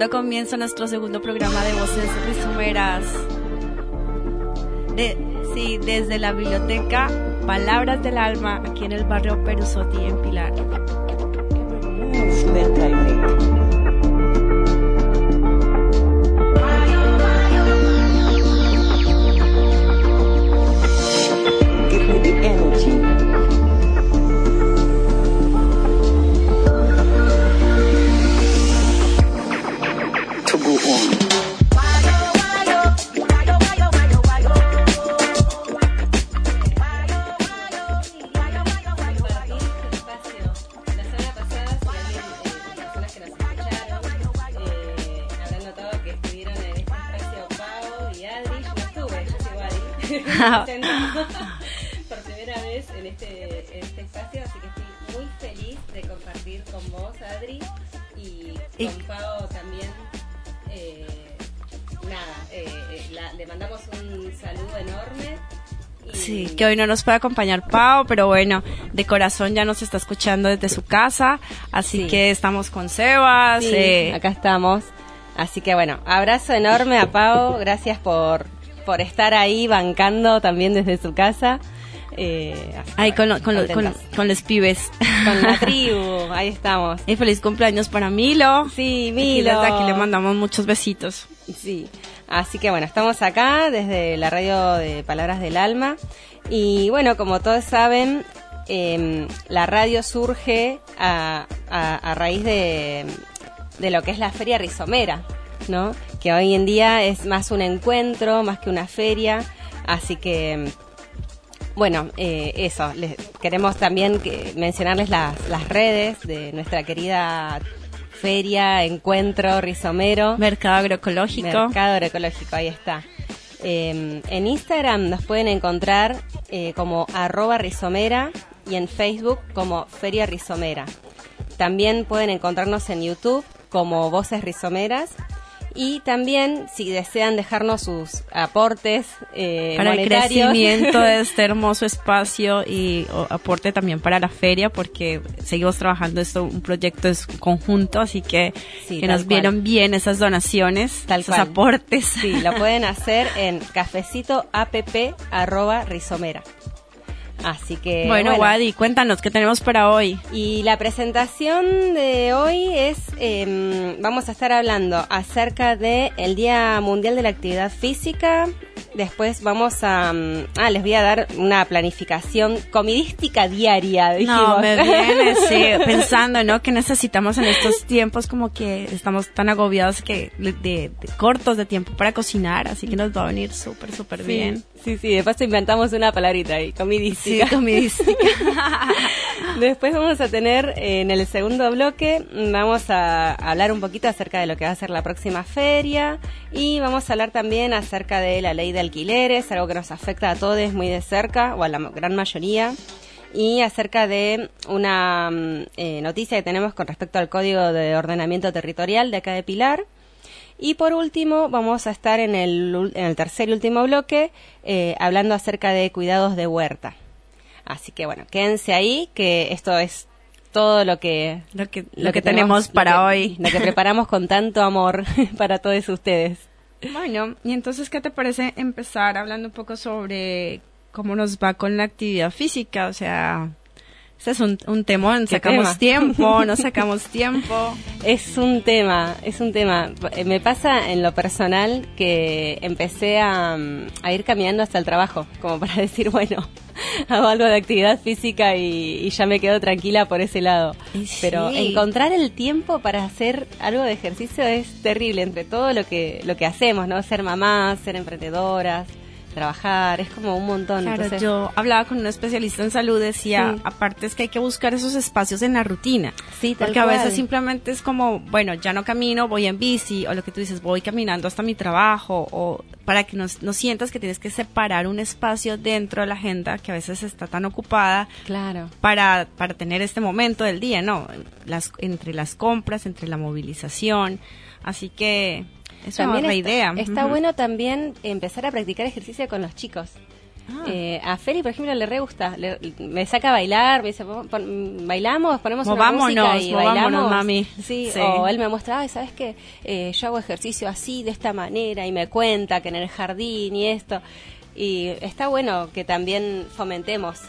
dando comienzo nuestro segundo programa de Voces Rizomeras. De, sí, desde la biblioteca Palabras del Alma, aquí en el barrio Perusotti, en Pilar. Que hoy no nos puede acompañar Pau, pero bueno, de corazón ya nos está escuchando desde su casa, así que estamos con Sebas. acá estamos. Así que bueno, abrazo enorme a Pau, gracias por por estar ahí bancando también desde su casa. Eh, ahí con, con, con, los pibes. Con la tribu, ahí estamos. Y feliz cumpleaños para Milo. Sí, Milo. Aquí, le mandamos muchos besitos. Sí, así que bueno, estamos acá desde la radio de Palabras del Alma. Y bueno, como todos saben, em, la radio surge a, a raíz de, de lo que es la Feria Rizomera, ¿no? Que hoy en día es más un encuentro, más que una feria, así que bueno, eh, eso, les, queremos también que, mencionarles las, las redes de nuestra querida feria, encuentro, rizomero. Mercado agroecológico. Mercado agroecológico, ahí está. Em, en Instagram nos pueden encontrar eh, como arroba rizomera y en Facebook como Feria Rizomera. También pueden encontrarnos en YouTube como Voces Rizomeras y también si desean dejarnos sus aportes eh, para el crecimiento de este hermoso espacio y aporte también para la feria porque seguimos trabajando esto un proyecto es conjunto así que que nos vieron bien esas donaciones tal esos aportes. Sí lo pueden hacer en cafecito app arroba rizomera Así que. Bueno, Wadi, cuéntanos qué tenemos para hoy. Y la presentación de hoy es. Em, vamos a estar hablando acerca del el Día Mundial de la Actividad Física. Después vamos a. Mm, ah, les voy a dar una planificación comidística diaria. No, me viene, sí, pensando, ¿no? Que necesitamos en estos tiempos como que estamos tan agobiados que de, cortos de tiempo para cocinar, así que nos va a venir súper, súper bien. Sí, sí, después inventamos una palabrita ahí, comidística. Sí, comidística. después vamos a tener en el segundo bloque, vamos a hablar un poquito acerca de lo que va a ser la próxima feria y vamos a hablar también acerca de la ley de alquileres, algo que nos afecta a todos muy de cerca, o a la gran mayoría y acerca de una mm, eh, noticia que tenemos con respecto al Código de Ordenamiento Territorial de acá de Pilar. Y por último, vamos a estar en el, en el tercer y último bloque eh, hablando acerca de cuidados de huerta. Así que bueno, quédense ahí, que esto es todo lo que, lo que, lo, que, tenemos, para hoy. Lo que preparamos con tanto amor para todos ustedes. Bueno, y entonces, ¿qué te parece empezar hablando un poco sobre cómo nos va con la actividad física? O sea, este es un, un temón, sacamos tiempo, no sacamos tiempo. Es un tema, es un tema. Eh, me pasa en lo personal que empecé a, a ir caminando hasta el trabajo, como para decir, bueno, hago algo de actividad física y, ya me quedo tranquila por ese lado. Pero encontrar el tiempo para hacer algo de ejercicio es terrible entre todo lo que, lo que hacemos, ¿no? Ser mamás, ser emprendedoras, trabajar, es como un montón. Claro, yo hablaba con un especialista en salud, decía, aparte es que hay que buscar esos espacios en la rutina. Sí, Porque a veces simplemente es como, bueno, ya no camino, voy en bici, o lo que tú dices, voy caminando hasta mi trabajo, o para que no, no sientas que tienes que separar un espacio dentro de la agenda que a veces está tan ocupada. Claro. Para, para tener este momento del día, ¿no? Las, entre las compras, entre la movilización. Así que es una idea. Está bueno también empezar a practicar ejercicio con los chicos. Ah. Eh, a Feli, por ejemplo, le re gusta. me saca a bailar, me dice, bailamos, ponemos una música y bailamos. mami. Sí, o él me muestra, ¿sabes qué? Eh, yo hago ejercicio así, de esta manera, y me cuenta que en el jardín y esto. Y está bueno que también fomentemos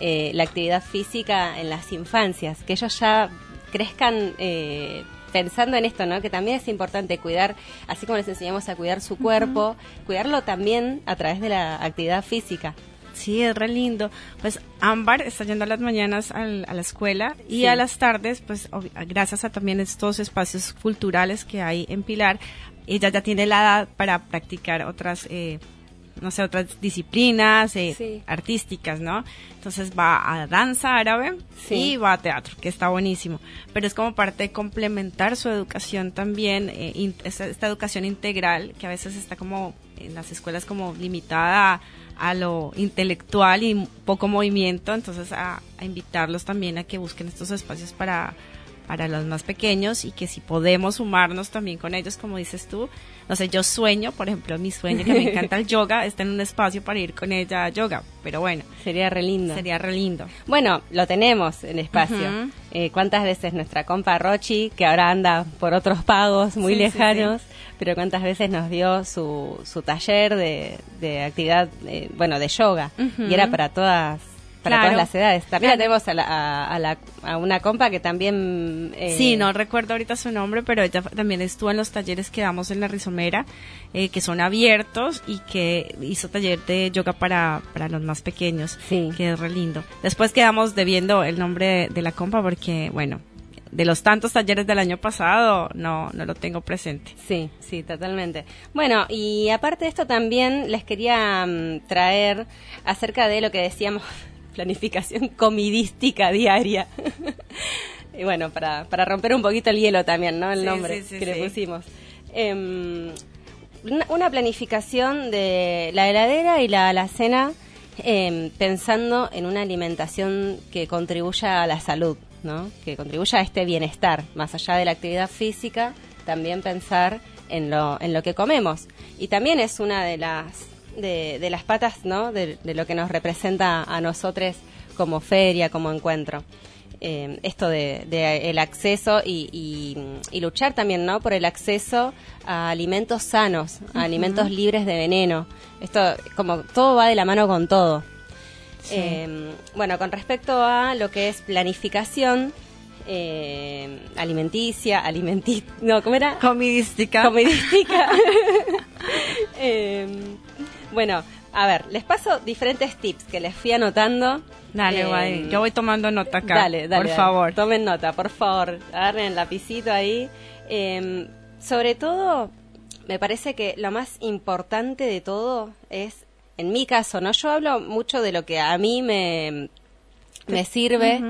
eh, la actividad física en las infancias, que ellos ya crezcan eh, pensando en esto, ¿no? Que también es importante cuidar, así como les enseñamos a cuidar su cuerpo, cuidarlo también a través de la actividad física. Sí, es re lindo. Pues Ámbar está yendo a las mañanas a la escuela y a las tardes, pues gracias a también estos espacios culturales que hay en Pilar, ella ya tiene la edad para practicar otras eh, no sé, otras disciplinas eh, artísticas, ¿no? Entonces va a danza árabe y va a teatro, que está buenísimo. Pero es como parte de complementar su educación también, eh, esta, educación integral, que a veces está como en las escuelas como limitada a, lo intelectual y poco movimiento, entonces a invitarlos también a que busquen estos espacios para para los más pequeños y que si podemos sumarnos también con ellos, como dices tú, no sé, yo sueño, por ejemplo, mi sueño que me encanta el yoga, está en un espacio para ir con ella a yoga, pero bueno. Sería re lindo. Sería re lindo. Bueno, lo tenemos en espacio. Eh, ¿Cuántas veces nuestra compa Rochi, que ahora anda por otros pagos muy lejanos, pero cuántas veces nos dio su, su taller de, de actividad, eh, bueno, de yoga, y era para todas para todas las edades. También tenemos a, a, una compa que también... Eh, sí, no recuerdo ahorita su nombre, pero ella también estuvo en los talleres que damos en la Rizomera, eh, que son abiertos y que hizo taller de yoga para, para los más pequeños, sí. que es re lindo. Después quedamos debiendo el nombre de, la compa porque, bueno, de los tantos talleres del año pasado, no, no lo tengo presente. Sí, sí, totalmente. Bueno, y aparte de esto también les quería mm, traer acerca de lo que decíamos planificación comidística diaria. y bueno, para, para romper un poquito el hielo también, ¿no? El nombre que le pusimos. Em, una, planificación de la heladera y la alacena em, pensando en una alimentación que contribuya a la salud, ¿no? Que contribuya a este bienestar, más allá de la actividad física, también pensar en lo, en lo que comemos. Y también es una de las de, las patas, ¿no? De, lo que nos representa a nosotros como feria, como encuentro. Eh, esto de, el acceso y, luchar también, ¿no? Por el acceso a alimentos sanos, a alimentos libres de veneno. Esto, como todo va de la mano con todo. Eh, bueno, con respecto a lo que es planificación, eh, alimenticia, alimenti no, ¿cómo era? Comidística. Comidística. Bueno, a ver, les paso diferentes tips que les fui anotando. Dale, eh, Yo voy tomando nota acá. Dale, dale. Por favor. Tomen nota, por favor. Agarren el lapicito ahí. Em, sobre todo, me parece que lo más importante de todo es, en mi caso, ¿no? Yo hablo mucho de lo que a mí me, me sirve.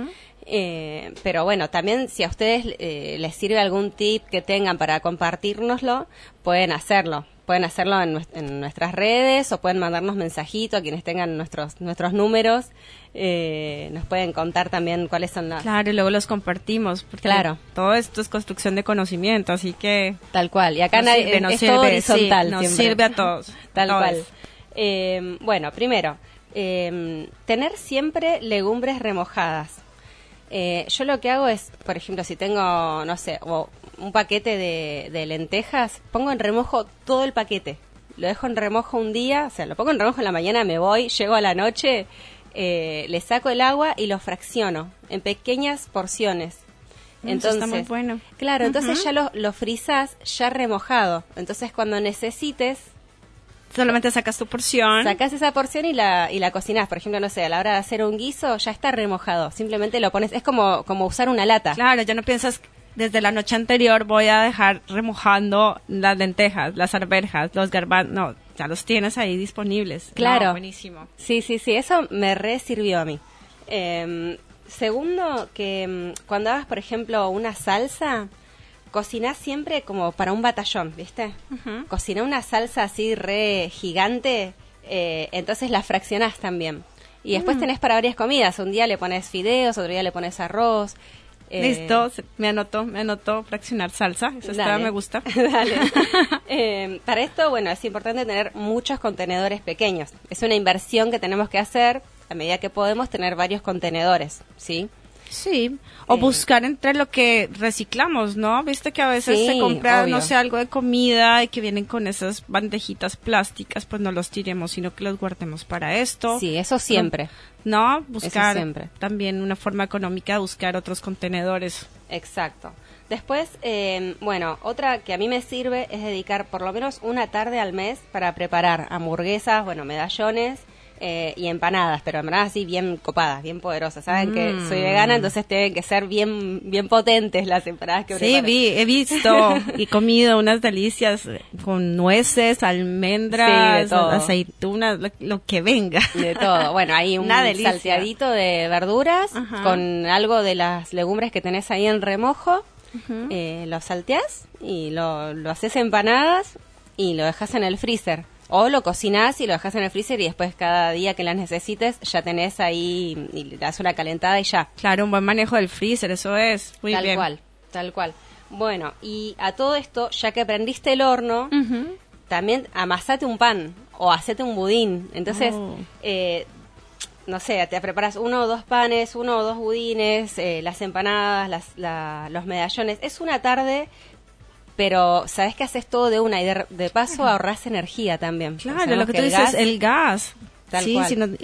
Eh, pero bueno, también si a ustedes eh, les sirve algún tip que tengan para compartirnoslo, pueden hacerlo pueden hacerlo en, nuestras redes o pueden mandarnos mensajitos a quienes tengan nuestros nuestros números. Eh, nos pueden contar también cuáles son las... Claro, y luego los compartimos. Porque claro. Todo esto es construcción de conocimiento, así que... Tal cual. Y acá nadie, es todo horizontal. nos sirve a todos. Tal cual. Eh, bueno, primero, eh, tener siempre legumbres remojadas. yo lo que hago es, por ejemplo, si tengo, no sé, o un paquete de, lentejas, pongo en remojo todo el paquete. Lo dejo en remojo un día, o sea, lo pongo en remojo en la mañana, me voy, llego a la noche, eh, le saco el agua y lo fracciono en pequeñas porciones. Entonces, está muy bueno. Claro, entonces ya lo, lo frizas ya remojado. Entonces cuando necesites, solamente sacas tu porción. Sacas esa porción y la, y la cocinas. Por ejemplo, no sé, a la hora de hacer un guiso ya está remojado. Simplemente lo pones, es como, como usar una lata. Claro, ya no piensas desde la noche anterior voy a dejar remojando las lentejas, las arvejas, los garbanzos, no, ya los tienes ahí disponibles. Claro. buenísimo. Sí, sí, sí, eso me re sirvió a mí. Em, segundo, que em, cuando hagas, por ejemplo, una salsa, cocinas siempre como para un batallón, ¿viste? Cocina una salsa así re gigante, eh, entonces la fraccionás también. Y después mm. tenés para varias comidas. Un día le pones fideos, otro día le pones arroz Eh, Listo, me anotó, me anotó fraccionar salsa, eso está, me gusta. Dale. Eh, para esto, bueno, es importante tener muchos contenedores pequeños. Es una inversión que tenemos que hacer a medida que podemos tener varios contenedores, ¿sí? Sí, o buscar entre lo que reciclamos, ¿no? Viste que a veces se compra, no sé, algo de comida y que vienen con esas bandejitas plásticas, pues no los tiremos, sino que los guardemos para esto. Sí, eso siempre. ¿No? Buscar siempre. también una forma económica de buscar otros contenedores. Exacto. Después, eh, bueno, otra que a mí me sirve es dedicar por lo menos una tarde al mes para preparar hamburguesas, bueno, medallones eh, y empanadas, pero empanadas así bien copadas, bien poderosas. Saben que soy vegana, mm. entonces tienen que ser bien bien potentes las empanadas que Sí, vi, he visto y comido unas delicias con nueces, almendras, aceitunas, lo, que venga. De todo. Bueno, hay un salteadito de verduras con algo de las legumbres que tenés ahí en remojo. eh, lo salteás y lo, lo haces empanadas y lo dejas en el freezer. O lo cocinas y lo dejas en el freezer y después cada día que las necesites ya tenés ahí y le das una calentada y ya. Claro, un buen manejo del freezer, eso es. Muy tal cual, tal cual. Bueno, y a todo esto, ya que prendiste el horno, también amasate un pan o hacete un budín. Entonces, oh. eh, no sé, te preparas uno o dos panes, uno o dos budines, eh, las empanadas, las, los medallones. Es una tarde pero sabes que haces todo de una y de, paso ahorras energía también. Claro, lo que, tú dices, el gas. Sí,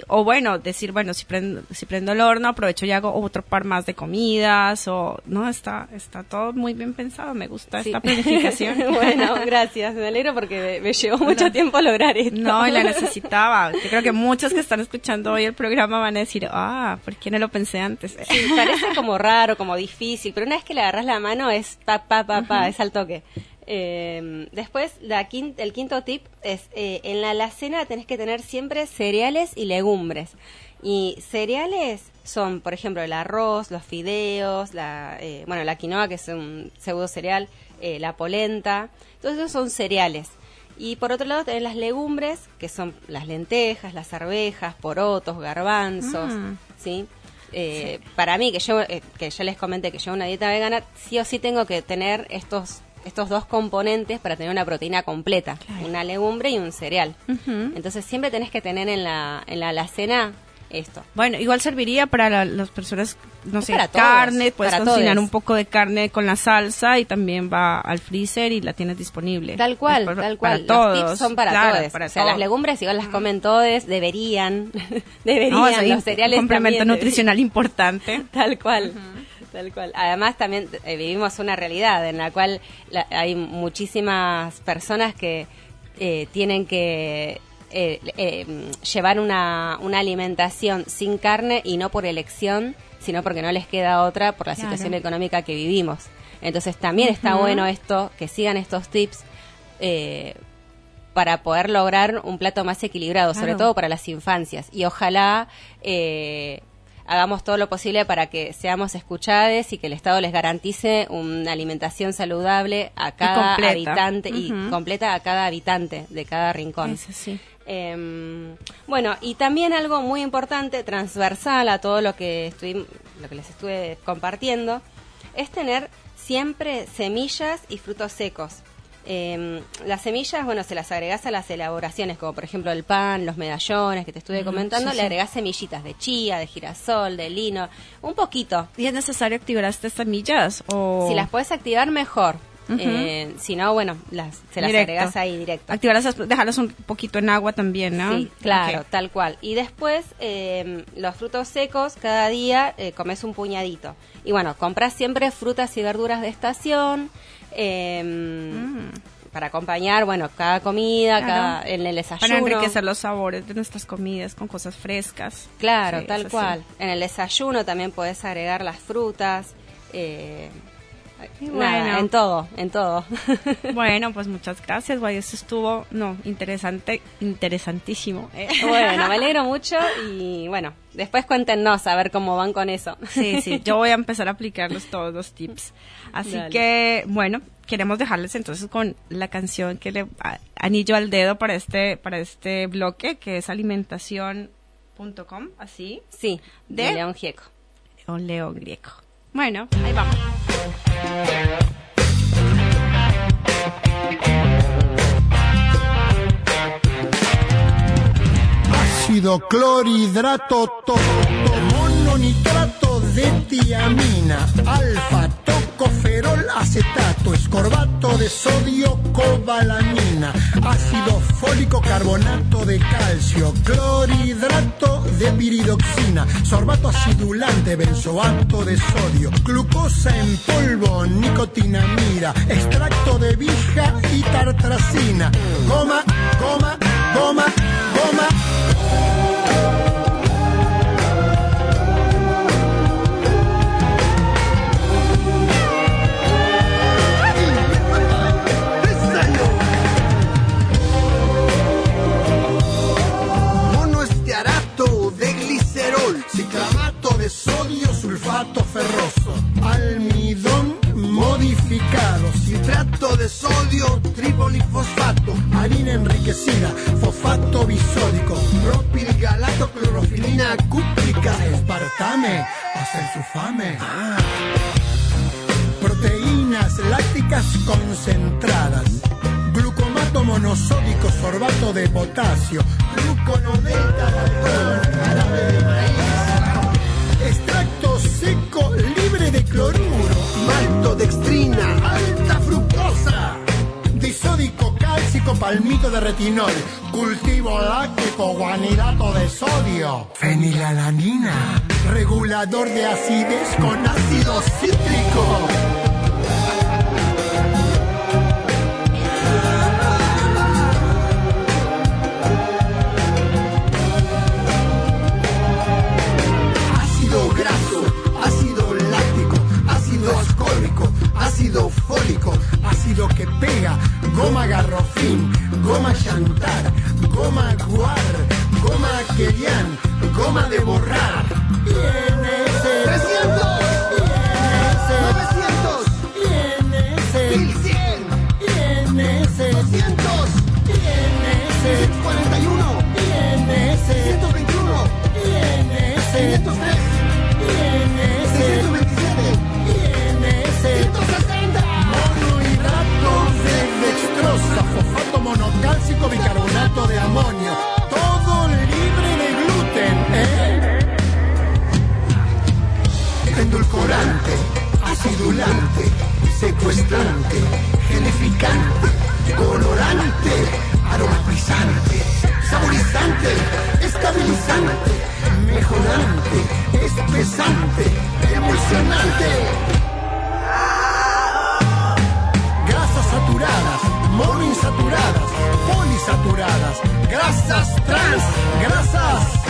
o bueno, decir, bueno, si prendo, si prendo el horno, aprovecho y hago otro par más de comidas, o no, está, está todo muy bien pensado, me gusta esta planificación. bueno, gracias, me alegro porque me, llevó mucho tiempo lograr esto. No, y la necesitaba. Yo creo que muchos que están escuchando hoy el programa van a decir, ah, ¿por qué no lo pensé antes? Sí, parece como raro, como difícil, pero una vez que le agarras la mano es pa, pa, pa, pa, es al toque. Eh, después, la el quinto tip es, eh, en la alacena tenés que tener siempre cereales y legumbres. Y cereales son, por ejemplo, el arroz, los fideos, la, eh, bueno, la quinoa, que es un pseudo cereal, eh, la polenta, todos esos son cereales. Y por otro lado tenés las legumbres, que son las lentejas, las arvejas, porotos, garbanzos, ah. ¿sí? Para mí, que yo, que ya les comenté que llevo una dieta vegana, sí o sí tengo que tener estos estos dos componentes para tener una proteína completa, una legumbre y un cereal. Entonces siempre tenés que tener en la, en la alacena esto. Bueno, igual serviría para las personas, no sé, carne, puedes cocinar un poco de carne con la salsa y también va al freezer y la tienes disponible. Tal cual, tal cual. Los tips son para todos. o sea, las legumbres igual las comen todos, deberían, deberían, los cereales Un complemento nutricional importante. Tal cual. Tal cual. Además, también eh, vivimos una realidad en la cual hay muchísimas personas que eh, tienen que eh, llevar una, una, alimentación sin carne y no por elección, sino porque no les queda otra por la situación económica que vivimos. Entonces, también está bueno esto, que sigan estos tips. para poder lograr un plato más equilibrado, sobre todo para las infancias. Y ojalá eh, hagamos todo lo posible para que seamos escuchados y que el Estado les garantice una alimentación saludable a cada habitante y completa a cada habitante de cada rincón. Em, bueno, y también algo muy importante, transversal a todo lo que, lo que les estuve compartiendo, es tener siempre semillas y frutos secos. Eh, las semillas, bueno, se las agregás a las elaboraciones, como por ejemplo el pan, los medallones que te estuve comentando, le agregás semillitas de chía, de girasol, de lino, un poquito. ¿Y es necesario activar estas semillas? O... Si las puedes activar, mejor. Eh, si no, bueno, las, se las agregas ahí directo. Activarlas, dejarlas un poquito en agua también, ¿no? Sí, claro, tal cual. Y después, em, los frutos secos, cada día eh, comes un puñadito. Y bueno, compras siempre frutas y verduras de estación. Em, mm. Para acompañar, bueno, cada comida, cada, en el desayuno. Para enriquecer los sabores de nuestras comidas con cosas frescas. Claro, tal cual. En el desayuno también puedes agregar las frutas. Eh, bueno. en todo, en todo. bueno, pues muchas gracias, guay, eso estuvo, no, interesante, interesantísimo. ¿eh? Bueno, me alegro mucho y bueno, después cuéntenos a ver cómo van con eso. Sí, sí, yo voy a empezar a aplicarlos todos los tips. Así que, bueno, queremos dejarles entonces con la canción que le anillo al dedo para este, para este bloque, que es alimentación.com, así. Sí, de, León Gieco. León Grieco. Bueno, ahí vamos. Ácido clorhidrato, mononitrato de tiamina, alfa acetato, escorbato de sodio, cobalamina, ácido fólico, carbonato de calcio, clorhidrato de piridoxina, sorbato acidulante, benzoato de sodio, glucosa en polvo, nicotinamida, extracto de vija y tartracina, goma, goma, goma, goma. Sodio sulfato ferroso, almidón modificado, citrato de sodio, fosfato, harina enriquecida, fosfato bisódico, propilgalato, clorofilina cúprica, espartame, hacer su fame. Ah. Proteínas lácticas concentradas, glucomato monosódico, sorbato de potasio, gluconodelta palmito de retinol, cultivo láctico, guanidato de sodio, fenilalanina, regulador de acidez con ácido cítrico. ácido fólico, ácido que pega, goma garrofín, goma chantar, goma guar, goma querian, goma de borrar. INS acidulante, secuestrante, gelificante, colorante, aromatizante, saborizante, estabilizante, mejorante, espesante, emulsionante. Grasas saturadas monoinsaturadas, polisaturadas, grasas trans, grasas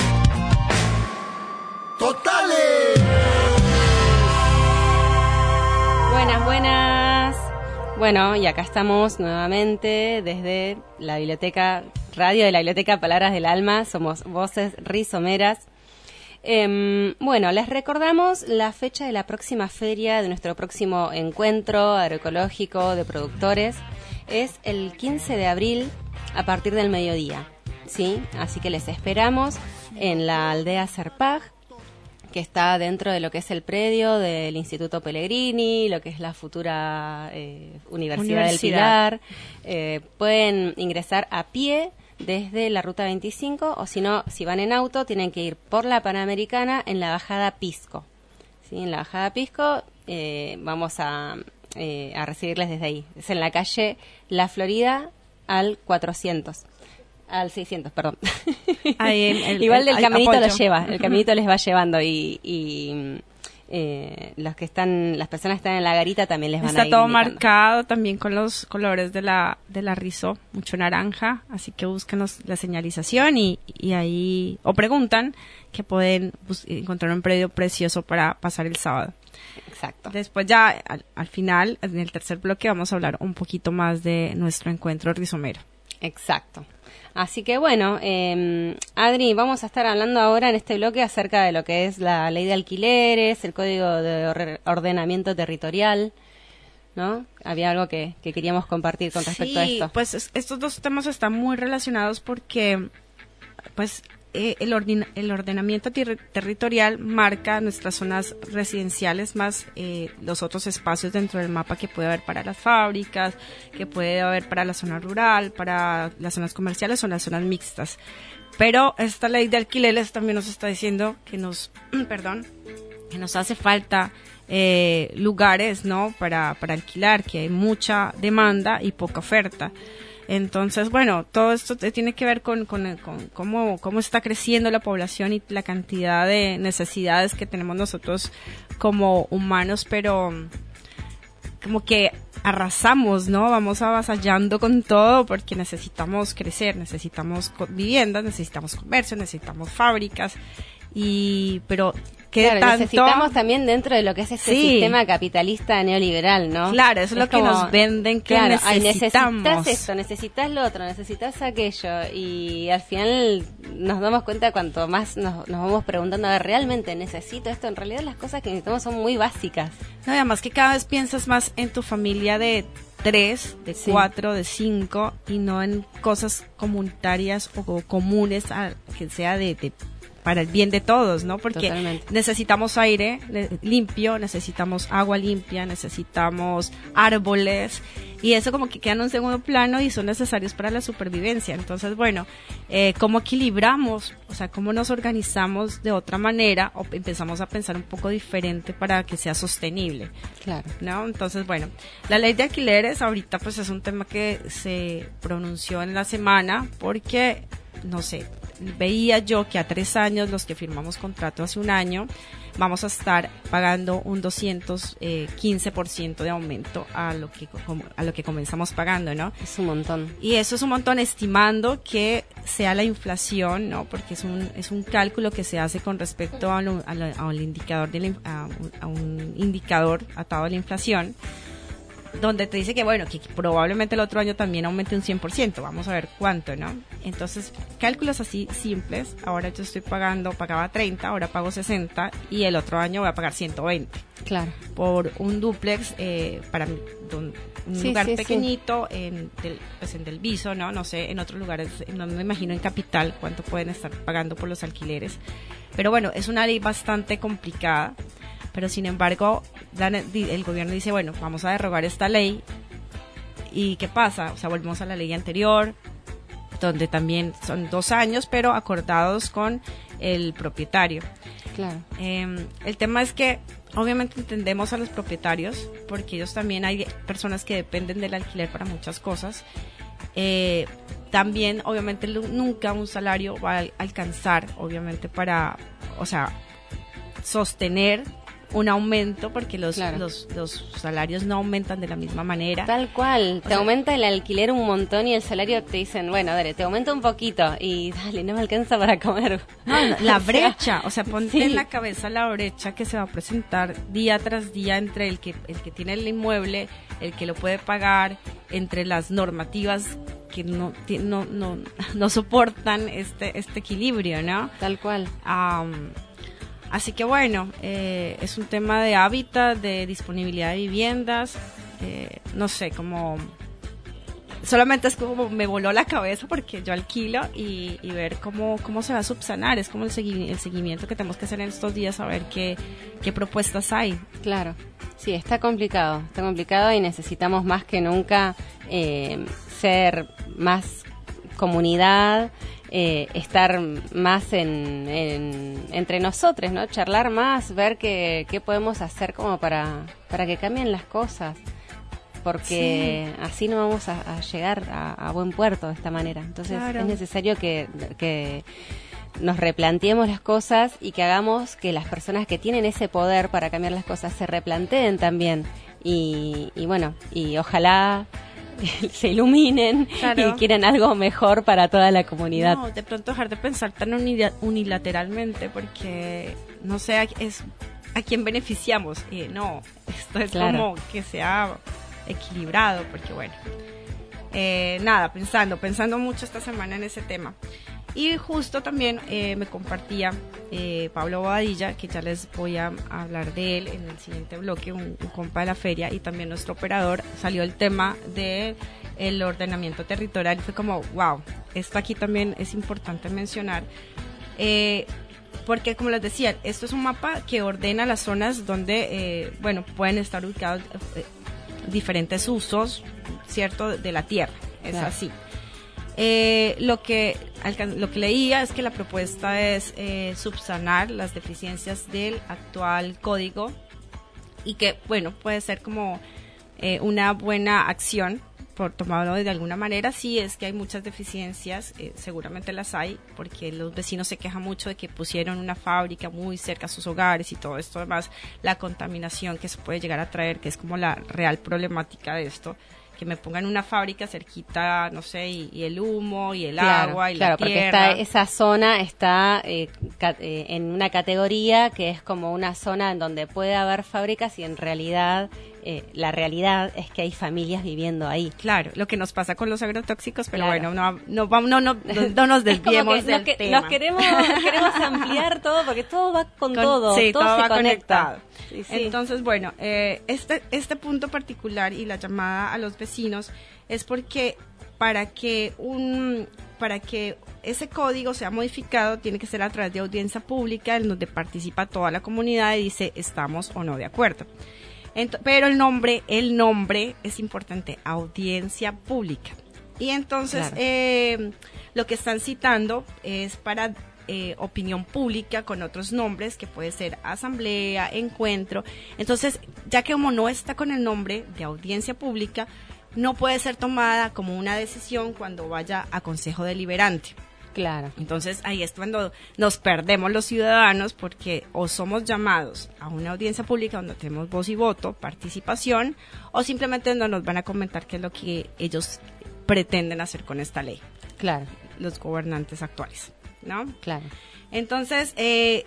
Buenas. Bueno, y acá estamos nuevamente desde la biblioteca radio de la biblioteca Palabras del Alma. Somos voces rizomeras. Em, bueno, les recordamos la fecha de la próxima feria, de nuestro próximo encuentro agroecológico de productores es el 15 de abril a partir del mediodía. ¿sí? Así que les esperamos en la aldea Serpag, que está dentro de lo que es el predio del Instituto Pellegrini, lo que es la futura eh, Universidad, del Pilar. Eh, pueden ingresar a pie desde la ruta 25 o si no, si van en auto, tienen que ir por la Panamericana en la bajada Pisco. ¿Sí? En la bajada Pisco eh, vamos a eh, a recibirles desde ahí. Es en la calle La Florida al 400. Al 600, perdón. Igual el caminito los lleva, el caminito les va llevando y, eh, los que están, las personas que están en la garita también les van Está a ir todo marcado también con los colores de la, de la rizo, mucho naranja, así que búsquenos la señalización y, y ahí, o preguntan que pueden encontrar un predio precioso para pasar el sábado. Exacto. Después ya al, final, en el tercer bloque, vamos a hablar un poquito más de nuestro encuentro rizomero. Exacto. Así que bueno, eh, Adri, vamos a estar hablando ahora en este bloque acerca de lo que es la ley de alquileres, el código de ordenamiento territorial. ¿No? Había algo que, queríamos compartir con respecto a esto. Pues estos dos temas están muy relacionados porque, pues, eh, el, el, ordenamiento territorial marca nuestras zonas residenciales más eh, los otros espacios dentro del mapa que puede haber para las fábricas, que puede haber para la zona rural, para las zonas comerciales o las zonas mixtas. Pero esta ley de alquileres también nos está diciendo que nos, perdón, que nos hace falta eh, lugares, ¿no? Para, para alquilar, que hay mucha demanda y poca oferta. Entonces, bueno, todo esto tiene que ver con, con, cómo, cómo está creciendo la población y la cantidad de necesidades que tenemos nosotros como humanos, pero como que arrasamos, ¿no? Vamos avasallando con todo porque necesitamos crecer, necesitamos viviendas, necesitamos comercio, necesitamos fábricas y pero necesitamos también dentro de lo que es este sistema capitalista neoliberal, ¿no? Claro, eso es, lo que nos venden que necesitamos. necesitas esto, necesitas lo otro, necesitas aquello y al final nos damos cuenta cuanto más nos, vamos preguntando, a ver, ¿realmente necesito esto? En realidad las cosas que necesitamos son muy básicas. No, además que cada vez piensas más en tu familia de tres, de cuatro, de cinco y no en cosas comunitarias o comunes, que sea de, de para el bien de todos, ¿no? Porque necesitamos aire limpio, necesitamos agua limpia, necesitamos árboles y eso como que quedan en un segundo plano y son necesarios para la supervivencia. Entonces, bueno, eh, ¿cómo equilibramos? O sea, ¿cómo nos organizamos de otra manera o empezamos a pensar un poco diferente para que sea sostenible? Claro. ¿No? Entonces, bueno, la ley de alquileres ahorita pues es un tema que se pronunció en la semana porque, no sé, veía yo que a tres años, los que firmamos contrato hace un año, vamos a estar pagando un 215% de aumento a lo que a lo que comenzamos pagando, ¿no? Es un montón. Y eso es un montón estimando que sea la inflación, ¿no? Porque es un es un cálculo que se hace con respecto a, al indicador de a, un indicador atado a la inflación donde te dice que bueno, que probablemente el otro año también aumente un 100%, vamos a ver cuánto, ¿no? Entonces, cálculos así simples, ahora yo estoy pagando, pagaba 30, ahora pago 60 y el otro año voy a pagar 120. Claro. Por un duplex eh, para un lugar pequeñito en del, pues en Del Viso, ¿no? No sé, en otros lugares, no me imagino en Capital cuánto pueden estar pagando por los alquileres. Pero bueno, es una ley bastante complicada pero sin embargo, el gobierno dice, bueno, vamos a derrogar esta ley. ¿Y qué pasa? O sea, volvemos a la ley anterior, donde también son dos años, pero acordados con el propietario. Claro. Em, el tema es que obviamente entendemos a los propietarios, porque ellos también hay personas que dependen del alquiler para muchas cosas. Eh, también, obviamente, nunca un salario va a alcanzar, obviamente, para, o sea, sostener un aumento porque los, los, los, salarios no aumentan de la misma manera. Tal cual, te aumenta el alquiler un montón y el salario te dicen, bueno, dale, te aumenta un poquito y dale, no me alcanza para comer. la brecha, o sea, ponte en la cabeza la brecha que se va a presentar día tras día entre el que, el que tiene el inmueble, el que lo puede pagar, entre las normativas que no, no, no, no soportan este, este equilibrio, ¿no? Tal cual. Así que bueno, eh, es un tema de hábitat, de disponibilidad de viviendas, eh, no sé, como solamente es como me voló la cabeza porque yo alquilo y, ver cómo, cómo se va a subsanar, es como el, el seguimiento que tenemos que hacer en estos días, a ver qué, qué propuestas hay. Claro, sí, está complicado, está complicado y necesitamos más que nunca eh, ser más comunidad, eh, estar más en, entre nosotros, ¿no? Charlar más, ver qué, qué podemos hacer como para, para que cambien las cosas. Porque así no vamos a, llegar a, buen puerto de esta manera. Entonces es necesario que, que nos replanteemos las cosas y que hagamos que las personas que tienen ese poder para cambiar las cosas se replanteen también. Y, y bueno, y ojalá se iluminen y quieran algo mejor para toda la comunidad. No, de pronto dejar de pensar tan unilateralmente porque no sé es a quién beneficiamos. Eh, no, esto es como que sea equilibrado porque bueno, eh, nada, pensando, pensando mucho esta semana en ese tema. Y justo también eh, me compartía eh, Pablo Bobadilla, que ya les voy a, hablar de él en el siguiente bloque, un, compa de la feria, y también nuestro operador, salió el tema de el ordenamiento territorial y fue como, wow, esto aquí también es importante mencionar Eh, porque como les decía, esto es un mapa que ordena las zonas donde, eh, bueno, pueden estar ubicados eh, diferentes usos, ¿cierto?, de la tierra. Es así. Eh, lo, que, lo que leía es que la propuesta es subsanar las deficiencias del actual código y que, bueno, puede ser como una buena acción por tomarlo de alguna manera, sí es que hay muchas deficiencias, eh, seguramente las hay, porque los vecinos se quejan mucho de que pusieron una fábrica muy cerca a sus hogares y todo esto, además la contaminación que se puede llegar a traer, que es como la real problemática de esto, que me pongan una fábrica cerquita, no sé, y, el humo y el agua y la tierra. porque está, esa zona está eh, eh, en una categoría que es como una zona en donde puede haber fábricas y en realidad eh, la realidad es que hay familias viviendo ahí. Claro, lo que nos pasa con los agrotóxicos, pero bueno, no, no, no, no, no nos desviemos del tema. Nos queremos, queremos ampliar todo porque todo va con, todo, sí, todo, va conectado. Entonces, bueno, eh, este, este punto particular y la llamada a los vecinos es porque para que un para que ese código sea modificado tiene que ser a través de audiencia pública en donde participa toda la comunidad y dice estamos o no de acuerdo pero el nombre, el nombre es importante, audiencia pública. Y entonces eh, lo que están citando es para eh, opinión pública con otros nombres, que puede ser asamblea, encuentro. Entonces, ya que como no está con el nombre de audiencia pública, no puede ser tomada como una decisión cuando vaya a consejo deliberante. Claro. Entonces ahí es cuando nos perdemos los ciudadanos porque o somos llamados a una audiencia pública donde tenemos voz y voto, participación, o simplemente no nos van a comentar qué es lo que ellos pretenden hacer con esta ley. Claro. Los gobernantes actuales, ¿no? Claro. Entonces, eh,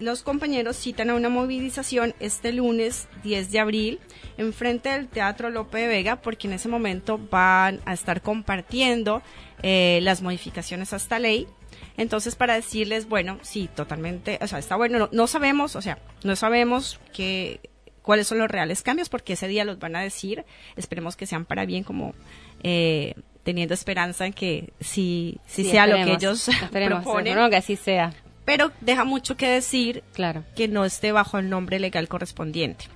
los compañeros citan a una movilización este lunes 10 de abril en frente del Teatro Lope de Vega porque en ese momento van a estar compartiendo eh, las modificaciones a esta ley. Entonces, para decirles, bueno, sí, totalmente, o sea, está bueno, no, sabemos, o sea, no sabemos que, cuáles son los reales cambios porque ese día los van a decir, esperemos que sean para bien como... Eh, teniendo esperanza en que sí, sí, sea lo que ellos proponen. que así sea pero deja mucho que decir claro. que no esté bajo el nombre legal correspondiente.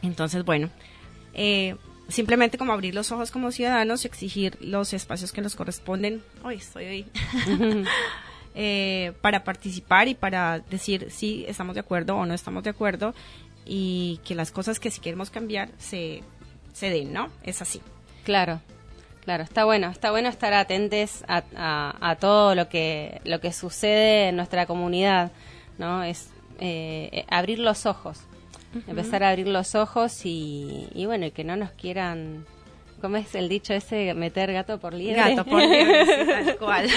Entonces, bueno, eh, simplemente como abrir los ojos como ciudadanos y exigir los espacios que nos corresponden. Hoy estoy ahí. Eh, para participar y para decir si estamos de acuerdo o no estamos de acuerdo y que las cosas que si queremos cambiar se, se den, ¿no? Es así. Claro. Claro, está bueno, está bueno estar atentos a, todo lo que, lo que sucede en nuestra comunidad, ¿no? Es eh, abrir los ojos, empezar a abrir los ojos y, bueno, y que no nos quieran ¿Cómo es el dicho ese? Meter gato por liebre. Gato por liebre, tal cual.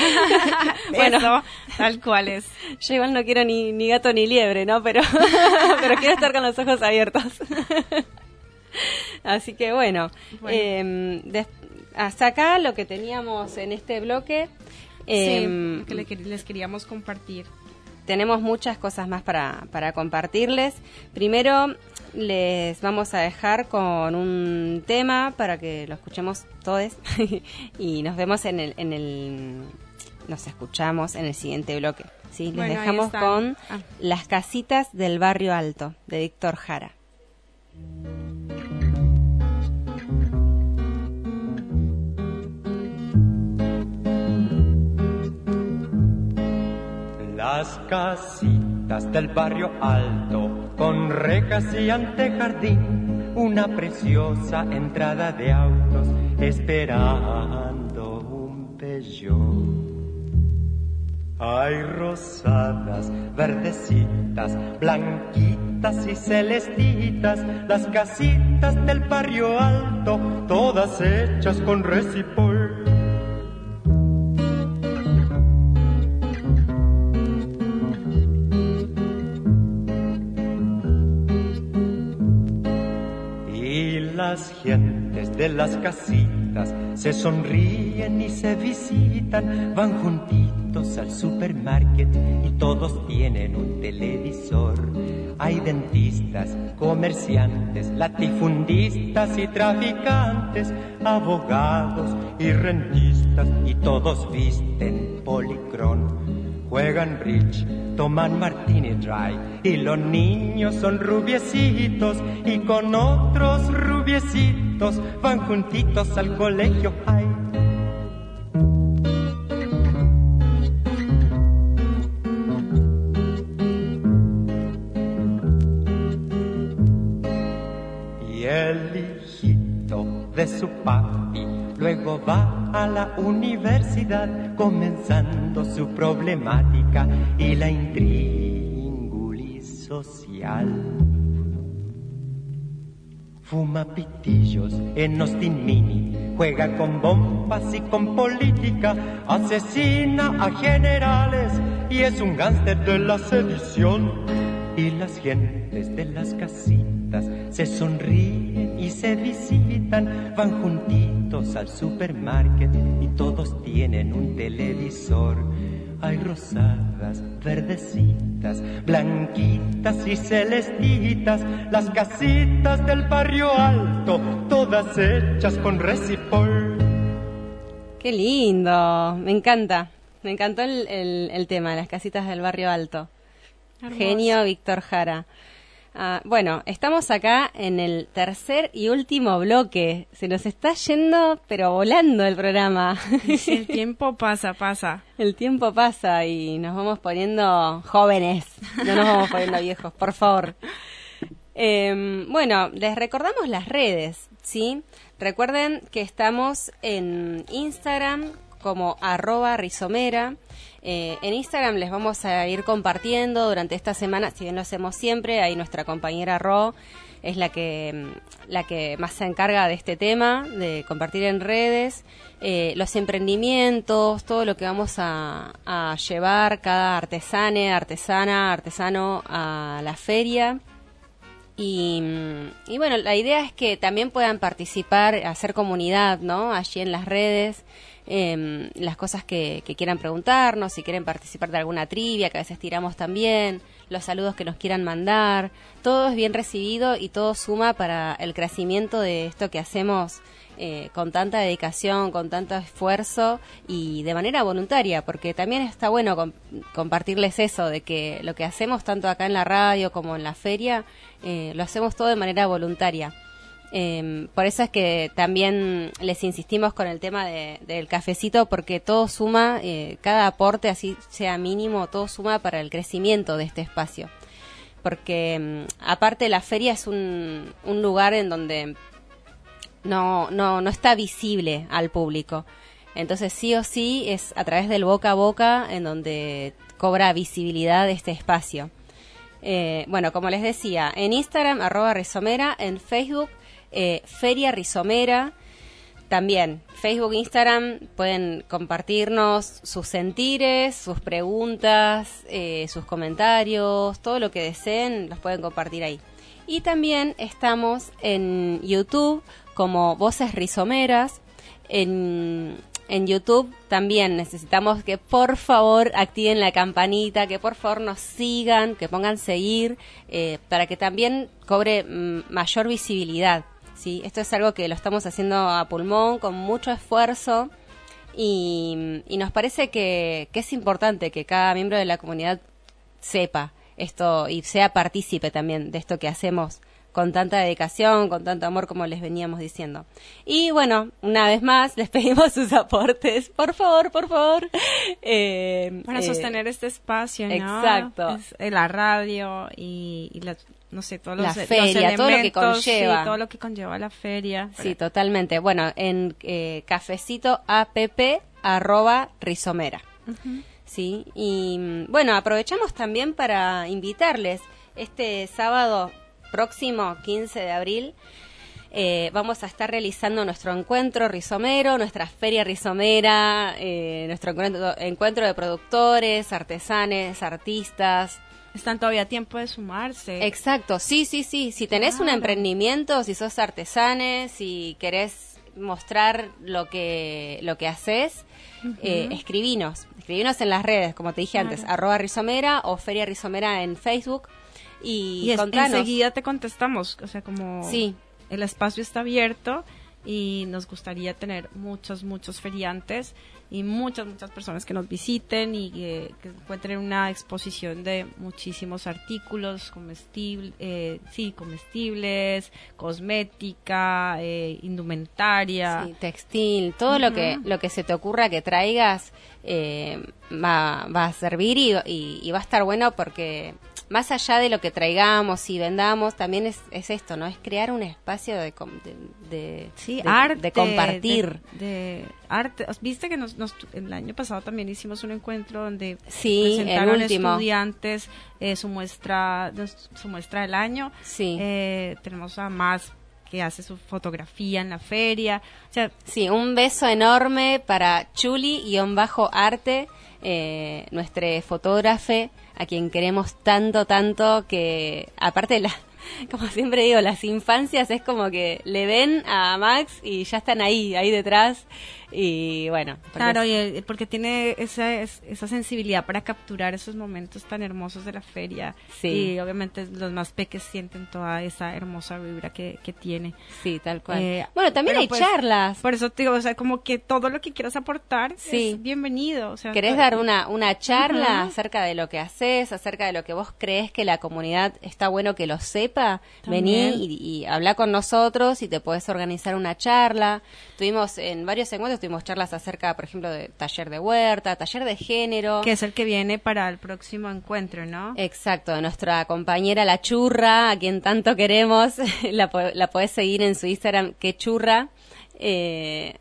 bueno, tal cual es. Yo igual no quiero ni, ni gato ni liebre, ¿no? Pero, pero quiero estar con los ojos abiertos. Así que bueno, Eh, hasta acá lo que teníamos en este bloque. Em, que les queríamos compartir. Tenemos muchas cosas más para, para compartirles. Primero, les vamos a dejar con un tema para que lo escuchemos todos y nos vemos en el, en el nos escuchamos en el siguiente bloque. ¿sí? Les dejamos con ah. Las casitas del barrio alto de Víctor Jara. Las casitas del barrio alto, con rejas y antejardín, una preciosa entrada de autos, esperando un Peugeot. Hay rosadas, verdecitas, blanquitas y celestitas, las casitas del barrio alto, todas hechas con resipol las gentes de las casitas se sonríen y se visitan, van juntitos al supermarket y todos tienen un televisor. Hay dentistas, comerciantes, latifundistas y traficantes, abogados y rentistas y todos visten policrón juegan bridge, toman martini dry y los niños son rubiecitos y con otros rubiecitos van juntitos al colegio high. Y el hijito de su va a la universidad comenzando su problemática y la intríngulis social. Fuma pitillos en Austin Mini, juega con bombas y con política, asesina a generales y es un gánster de la sedición. Y las gentes de las casitas se sonríen y se visitan, van juntitos al supermarket y todos tienen un televisor. Hay rosadas, verdecitas, blanquitas y celestitas, las casitas del barrio alto, todas hechas con resipol. Qué lindo, me encanta, me encantó el, el, el tema, las casitas del barrio alto. Genio Víctor Jara. Ah, bueno, estamos acá en el tercer y último bloque. Se nos está yendo, pero volando el programa. el tiempo pasa, pasa. El tiempo pasa y nos vamos poniendo jóvenes. No nos vamos poniendo viejos, por favor. Em, bueno, les recordamos las redes, ¿sí? Recuerden que estamos en Instagram como arroba rizomera. Eh, en Instagram les vamos a ir compartiendo durante esta semana, si bien lo hacemos siempre, ahí nuestra compañera Ro es la que, mm, la que más se encarga de este tema, de compartir en redes, eh, los emprendimientos, todo lo que vamos a, llevar cada artesane, artesana, artesano a la feria. Y, mm, y, bueno, la idea es que también puedan participar, hacer comunidad, ¿no? Allí en las redes, eh, las cosas que, que, quieran preguntarnos, si quieren participar de alguna trivia, que a veces tiramos también, los saludos que nos quieran mandar, todo es bien recibido y todo suma para el crecimiento de esto que hacemos eh, con tanta dedicación, con tanto esfuerzo y de manera voluntaria, porque también está bueno com compartirles eso, de que lo que hacemos tanto acá en la radio como en la feria, eh, lo hacemos todo de manera voluntaria. Eh, por eso es que también les insistimos con el tema de, del cafecito, porque todo suma, eh, cada aporte, así sea mínimo, todo suma para el crecimiento de este espacio. Porque eh, aparte la feria es un, un lugar en donde no, no, no está visible al público. Entonces sí o sí es a través del boca a boca en donde cobra visibilidad este espacio. Eh, bueno, como les decía, en Instagram, arroba Rizomera, en Facebook, eh, Feria Rizomera. También, Facebook, Instagram, pueden compartirnos sus sentires, sus preguntas, eh, sus comentarios, todo lo que deseen, los pueden compartir ahí. Y también estamos en YouTube como Voces Rizomeras. En, en YouTube también necesitamos que por favor activen la campanita, que por favor nos sigan, que pongan seguir, eh, para que también cobre mm, mayor visibilidad. ¿Sí? Esto es algo que lo estamos haciendo a pulmón, con mucho esfuerzo. Y, y nos parece que, que es importante que cada miembro de la comunidad sepa esto y sea partícipe también de esto que hacemos con tanta dedicación, con tanto amor como les veníamos diciendo. Y bueno, una vez más, les pedimos sus aportes, por favor, por favor. Eh, Para eh, sostener este espacio, ¿no? Exacto. Es, eh, la radio y, y la, no sé, todos los, la feria, los todo lo que conlleva. Sí, todo lo que conlleva la feria. Sí, totalmente. Bueno, en eh, cafecito app arroba rizomera. Uh -huh. Sí, y bueno, aprovechamos también para invitarles este sábado próximo 15 de abril eh, vamos a estar realizando nuestro encuentro rizomero, nuestra feria rizomera, eh, nuestro encuentro, encuentro, de productores, artesanes, artistas. Están todavía a tiempo de sumarse. Exacto, sí, sí, sí. Si tenés claro. un emprendimiento, si sos artesanes, si querés mostrar lo que, lo que haces, uh -huh. eh, escribinos. Escribinos en las redes, como te dije claro. antes, arroba rizomera o feria rizomera en Facebook y, y enseguida te contestamos, o sea, como sí. el espacio está abierto y nos gustaría tener muchos, muchos feriantes y muchas, muchas personas que nos visiten y que, encuentren una exposición de muchísimos artículos comestibles, eh, sí, comestibles, cosmética, eh, indumentaria. textil, todo lo, que, lo que se te ocurra que traigas eh, va, va a servir y va a estar bueno porque más allá de lo que traigamos y vendamos, también es, es esto, ¿no? Es crear un espacio de, de, sí, arte, de compartir. De, arte. ¿Viste que nos, el año pasado también hicimos un encuentro donde sí, presentaron estudiantes eh, su muestra su muestra del año? Sí. Eh, tenemos a más que hace su fotografía en la feria. O sea, sí, un beso enorme para Chuli-arte, eh, nuestro fotógrafe a quien queremos tanto, tanto que aparte la, como siempre digo, las infancias es como que le ven a Max y ya están ahí, ahí detrás y bueno. Claro, y, porque tiene esa, esa sensibilidad para capturar esos momentos tan hermosos de la feria. Sí. Y obviamente los más peques sienten toda esa hermosa vibra que, que tiene. Sí, tal cual. Eh, bueno, también hay pues, charlas. Por eso te digo, o sea, como que todo lo que quieras aportar sí. es bienvenido. O sea, ¿Querés dar una, una charla acerca de lo que haces, acerca de lo que vos crees que la comunidad está bueno que lo sepa? Vení y, y habla con nosotros y te puedes organizar una charla. Tuvimos en varios segmentos tuvimos charlas acerca, por ejemplo, de taller de huerta, taller de género. Que es el que viene para el próximo encuentro, ¿no? Exacto, nuestra compañera La Churra, a quien tanto queremos, la, la podés seguir en su Instagram, que churra. Eh,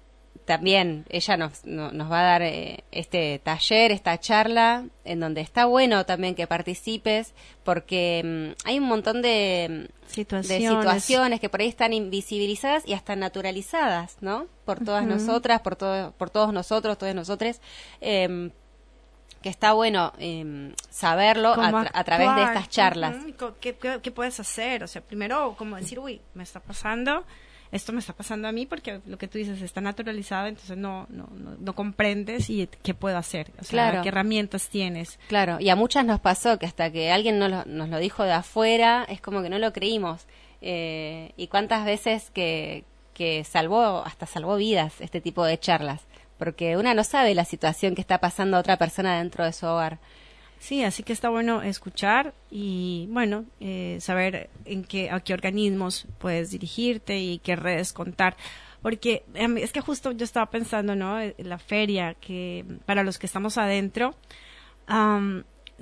también ella nos, nos va a dar eh, este taller, esta charla, en donde está bueno también que participes, porque mm, hay un montón de, situaciones. que por ahí están invisibilizadas y hasta naturalizadas, ¿no? Por todas nosotras, por, todo, por todos nosotros, todos nosotros. Em, que está bueno em, saberlo a, través de estas charlas. ¿Qué, qué, puedes hacer? O sea, primero, como decir, uy, me está pasando, esto me está pasando a mí porque lo que tú dices está naturalizado, entonces no, no, no, comprendes y qué puedo hacer, o sea, qué herramientas tienes. Claro, y a muchas nos pasó que hasta que alguien nos lo, nos lo dijo de afuera, es como que no lo creímos. Eh, y cuántas veces que, que salvó, hasta salvó vidas este tipo de charlas, porque una no sabe la situación que está pasando a otra persona dentro de su hogar. Sí, así que está bueno escuchar y bueno, eh, saber en qué, a qué organismos puedes dirigirte y qué redes contar. Porque es que justo yo estaba pensando, ¿no? La feria, que para los que estamos adentro,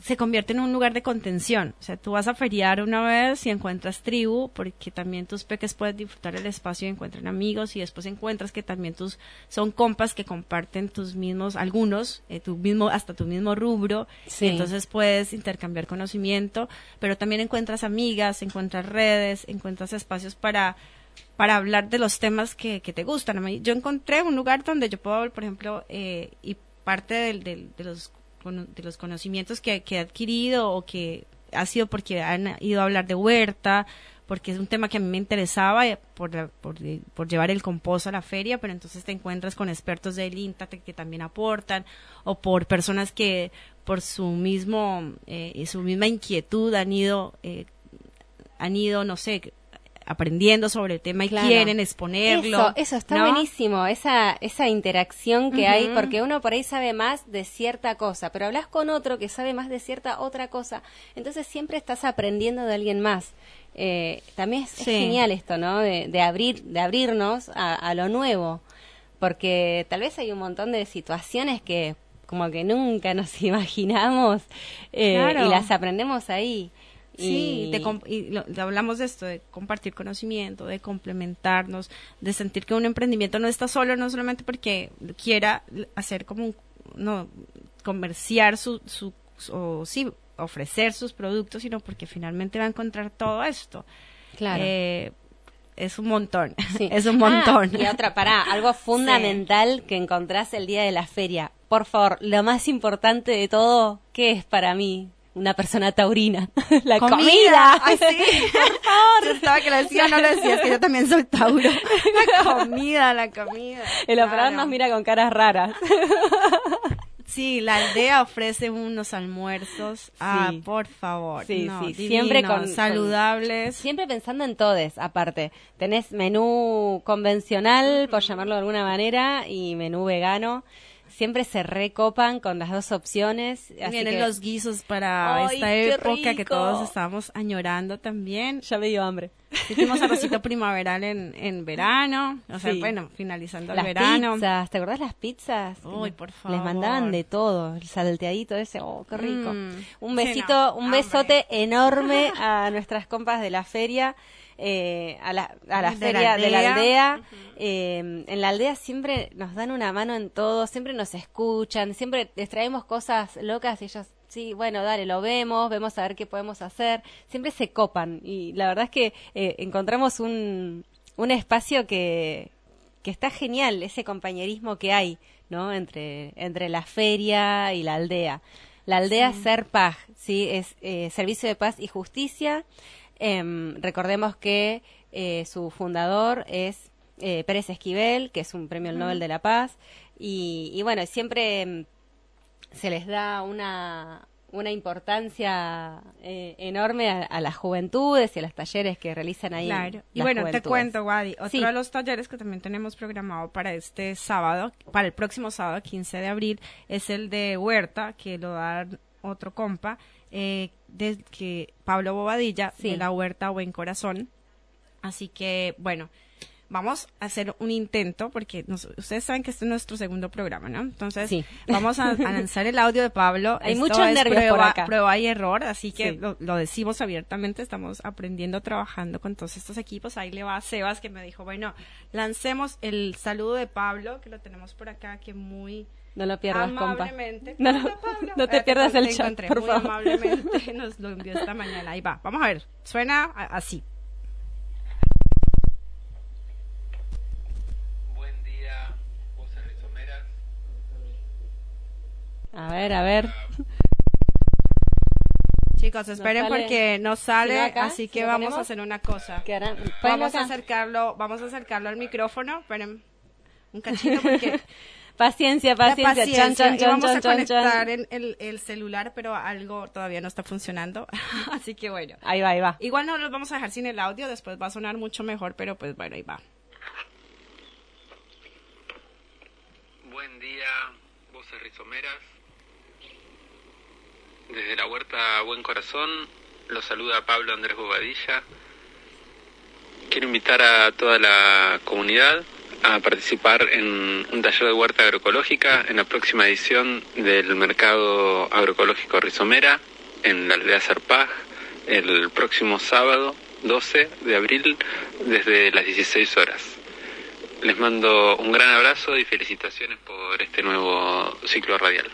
se convierte en un lugar de contención. O sea, tú vas a feriar una vez y encuentras tribu, porque también tus peques pueden disfrutar el espacio y encuentran amigos, y después encuentras que también tus son compas que comparten tus mismos, algunos, eh, tu mismo, hasta tu mismo rubro, y entonces puedes intercambiar conocimiento, pero también encuentras amigas, encuentras redes, encuentras espacios para para hablar de los temas que, que te gustan. Yo encontré un lugar donde yo puedo, por ejemplo, eh, y parte de los de los conocimientos que, que he adquirido o que ha sido porque han ido a hablar de huerta, porque es un tema que a mí me interesaba eh, por, por, por, llevar el compost a la feria, pero entonces te encuentras con expertos del INTA que también aportan, o por personas que por su mismo, eh, su misma inquietud han ido, eh, han ido, no sé, aprendiendo sobre el tema y quieren exponerlo. Eso, eso está buenísimo, esa, esa interacción que hay, porque uno por ahí sabe más de cierta cosa, pero hablas con otro que sabe más de cierta otra cosa, entonces siempre estás aprendiendo de alguien más. Eh, también es, genial esto, ¿no? De, abrir, de abrirnos a, lo nuevo, porque tal vez hay un montón de situaciones que como que nunca nos imaginamos eh, y las aprendemos ahí. Sí, y, hablamos de esto, de compartir conocimiento, de complementarnos, de sentir que un emprendimiento no está solo, no solamente porque quiera hacer como un, no, comerciar su, su, o sí, ofrecer sus productos, sino porque finalmente va a encontrar todo esto. Claro. Eh, es un montón, es un montón. Ah, y otra, para algo fundamental que encontrás el día de la feria. Por favor, lo más importante de todo, ¿qué es para mí? Una persona taurina. La comida. Ay, sí. Yo estaba que lo decía, no lo decía, que yo también soy tauro. La comida, la comida. El operador nos mira con caras raras. Sí, la aldea ofrece unos almuerzos. Ah, por favor. Sí, sí, siempre con saludables. siempre pensando en todes, aparte. Tenés menú convencional, por llamarlo de alguna manera, y menú vegano. Siempre se recopan con las dos opciones. Así Vienen los guisos para esta época que todos estamos añorando también. Ya me dio hambre. Hicimos arrocito primaveral en, en verano, o sea, bueno, finalizando el verano. Pizzas, ¿te acordás las pizzas? Uy, por favor. Les mandaban de todo, el salteadito ese, oh, qué rico. Mm. un besito, un besote enorme a nuestras compas de la feria. Eh, a la, a la feria de la aldea. Eh, en la aldea siempre nos dan una mano en todo, siempre nos escuchan, siempre les traemos cosas locas y ellos sí, bueno, dale, lo vemos, vemos a ver qué podemos hacer, siempre se copan y la verdad es que eh, encontramos un, un espacio que, que está genial, ese compañerismo que hay, ¿no? Entre, entre la feria y la aldea. La aldea Ser Paz, ¿sí? Es Servicio de Paz y Justicia. Em, recordemos que eh, su fundador es eh, Pérez Esquivel, que es un premio Nobel de la Paz, y, bueno, siempre em, se les da una, una importancia eh, enorme a, las juventudes y a los talleres que realizan ahí. Claro. Y bueno, te cuento, Wadi, otro de los talleres que también tenemos programado para este sábado, para el próximo sábado, 15 de abril, es el de Huerta, que lo da otro compa, eh, de que Pablo Bobadilla de la Huerta Buen Corazón. Así que, bueno, vamos a hacer un intento, porque ustedes saben que este es nuestro segundo programa, ¿no? Entonces, vamos a, lanzar el audio de Pablo. Hay mucho nervios prueba, por prueba y error, así que lo, decimos abiertamente, estamos aprendiendo, trabajando con todos estos equipos. Ahí le va a Sebas, que me dijo, bueno, lancemos el saludo de Pablo, que lo tenemos por acá, que muy no lo pierdas, compa. No, no, te pierdas el chat, por muy amablemente nos lo envió esta mañana. Ahí va. Vamos a ver. Suena así. Buen día, voces rizomeras. A ver, a ver. Chicos, esperen porque no sale, así que vamos a hacer una cosa. Vamos a acercarlo, vamos a acercarlo al micrófono. Esperen un cachito porque Paciencia, paciencia. Chan, chan, chan, vamos a conectar el, el, celular, pero algo todavía no está funcionando. Así que bueno. Ahí va, ahí va. Igual no los vamos a dejar sin el audio, después va a sonar mucho mejor, pero pues bueno, ahí va. Buen día, voces rizomeras. Desde la huerta Buen Corazón, los saluda Pablo Andrés Bobadilla. Quiero invitar a toda la comunidad a participar en un taller de huerta agroecológica en la próxima edición del Mercado Agroecológico Rizomera en la aldea Serpaj el próximo sábado 12 de abril desde las 16 horas. Les mando un gran abrazo y felicitaciones por este nuevo ciclo radial.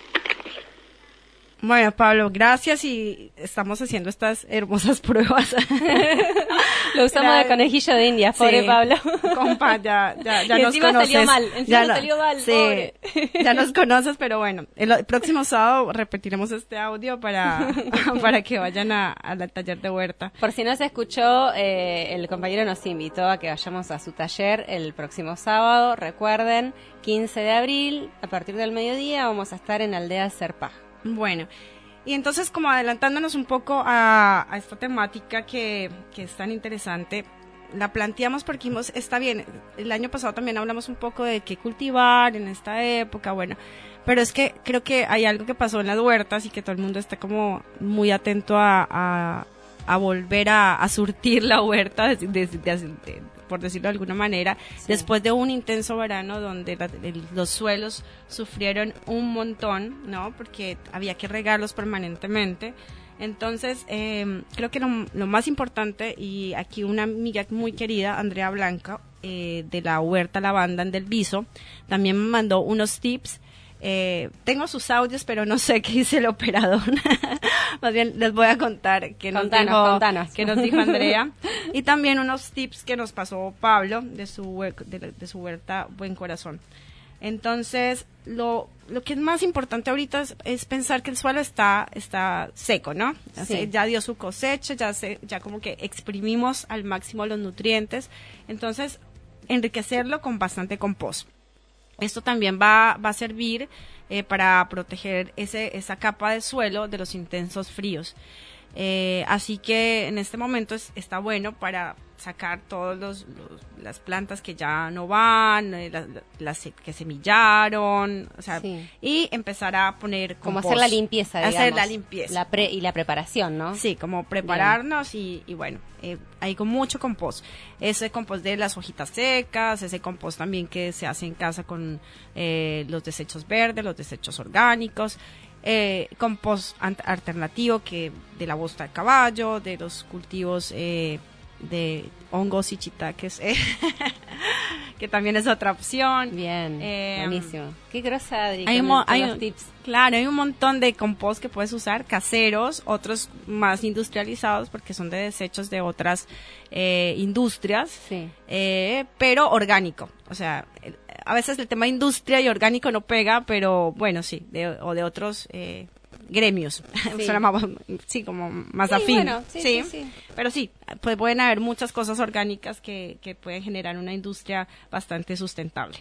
Bueno, Pablo, gracias y estamos haciendo estas hermosas pruebas. Lo usamos de conejillo de India, pobre Pablo. Compa, ya, ya, ya nos conoces. salió mal, encima salió mal, sí, Ya nos conoces, pero bueno, el próximo sábado repetiremos este audio para, para que vayan a, al taller de huerta. Por si no se escuchó, eh, el compañero nos invitó a que vayamos a su taller el próximo sábado. Recuerden, 15 de abril, a partir del mediodía, vamos a estar en Aldea Serpaj. Bueno, y entonces como adelantándonos un poco a, esta temática que, es tan interesante, la planteamos porque está bien, el año pasado también hablamos un poco de qué cultivar en esta época, bueno, pero es que creo que hay algo que pasó en las huertas y que todo el mundo está como muy atento a, volver a, surtir la huerta por decirlo de alguna manera, después de un intenso verano donde los suelos sufrieron un montón, ¿no? Porque había que regarlos permanentemente. Entonces, em, creo que lo, más importante, y aquí una amiga muy querida, Andrea Blanca, eh, de la Huerta Lavanda en Del Viso, también me mandó unos tips eh, tengo sus audios, pero no sé qué dice el operador. Más bien les voy a contar qué nos, dijo, nos dijo Andrea. y también unos tips que nos pasó Pablo de su, de, su huerta Buen Corazón. Entonces, lo, lo que es más importante ahorita es, pensar que el suelo está, está seco, ¿no? ya dio su cosecha, ya, se, ya como que exprimimos al máximo los nutrientes. Entonces, enriquecerlo con bastante compost. Esto también va, va a servir eh, para proteger ese, esa capa de suelo de los intensos fríos. Eh, así que en este momento está bueno para sacar todas las plantas que ya no van, eh, las, que semillaron, o sea, y empezar a poner como hacer la limpieza, digamos, hacer la limpieza, y la preparación, ¿no? Sí, como prepararnos y, bueno, eh, hay con mucho compost, ese compost de las hojitas secas, ese compost también que se hace en casa con eh, los desechos verdes, los desechos orgánicos, eh, compost alternativo que de la bosta de caballo, de los cultivos eh, de hongos y chitaques, eh, que también es otra opción. Bien, eh, buenísimo. Qué grosa, Adri, hay, un, tips. Claro, hay un montón de compost que puedes usar, caseros, otros más industrializados porque son de desechos de otras eh, industrias, sí. pero orgánico. O sea, a veces el tema industria y orgánico no pega, pero bueno, sí, o de otros gremios, sí. sí, como más afín. sí, sí, Pero sí, pues pueden haber muchas cosas orgánicas que, que pueden generar una industria bastante sustentable.